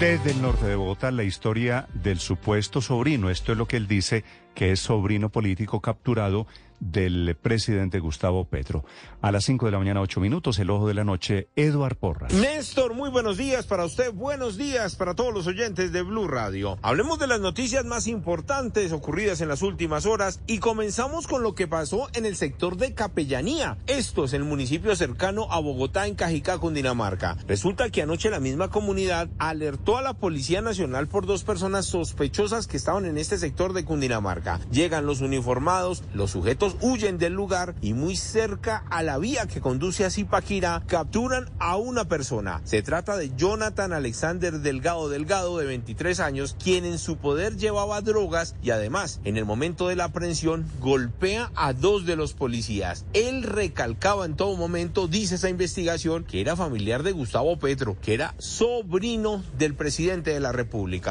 Desde el norte de Bogotá, la historia del supuesto sobrino. Esto es lo que él dice que es sobrino político capturado del presidente Gustavo Petro. A las 5 de la mañana, 8 minutos, el ojo de la noche, Eduard Porras. Néstor, muy buenos días para usted, buenos días para todos los oyentes de Blue Radio. Hablemos de las noticias más importantes ocurridas en las últimas horas y comenzamos con lo que pasó en el sector de Capellanía. Esto es el municipio cercano a Bogotá, en Cajicá, Cundinamarca. Resulta que anoche la misma comunidad alertó a la Policía Nacional por dos personas sospechosas que estaban en este sector de Cundinamarca. Llegan los uniformados, los sujetos huyen del lugar y muy cerca a la vía que conduce a Zipaquirá capturan a una persona. Se trata de Jonathan Alexander Delgado Delgado de 23 años, quien en su poder llevaba drogas y además en el momento de la aprehensión golpea a dos de los policías. Él recalcaba en todo momento, dice esa investigación, que era familiar de Gustavo Petro, que era sobrino del presidente de la República.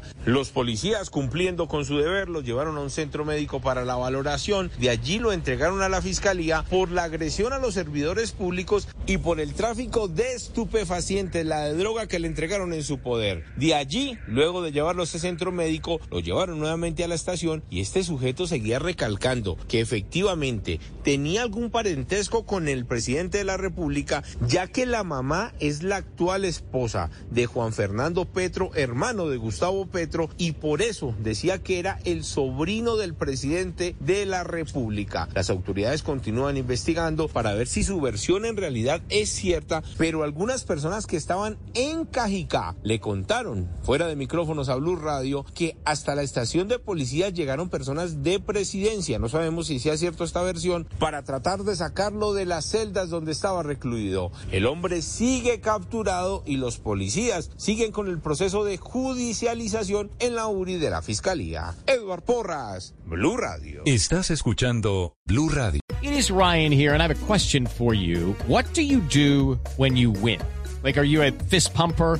Los policías, cumpliendo con su deber, lo llevaron a un centro médico para la valoración. De allí lo entregaron a la fiscalía por la agresión a los servidores públicos y por el tráfico de estupefacientes, la de droga que le entregaron en su poder. De allí, luego de llevarlo a ese centro médico, lo llevaron nuevamente a la estación y este sujeto seguía recalcando que efectivamente tenía algún parentesco con el presidente de la República, ya que la mamá es la actual esposa de Juan Fernando Petro, hermano de Gustavo Petro y por eso decía que era el sobrino del presidente de la República. Las autoridades continúan investigando para ver si su versión en realidad es cierta, pero algunas personas que estaban en Cajicá le contaron fuera de micrófonos a Blue Radio que hasta la estación de policía llegaron personas de presidencia, no sabemos si sea cierto esta versión, para tratar de sacarlo de las celdas donde estaba recluido. El hombre sigue capturado y los policías siguen con el proceso de judicialización en la URI de la Fiscalía. Edward Porras, Blue Radio. Estás escuchando Blue Radio. It is Ryan here and I have a question for you. What do you do when you win? Like, are you a fist pumper?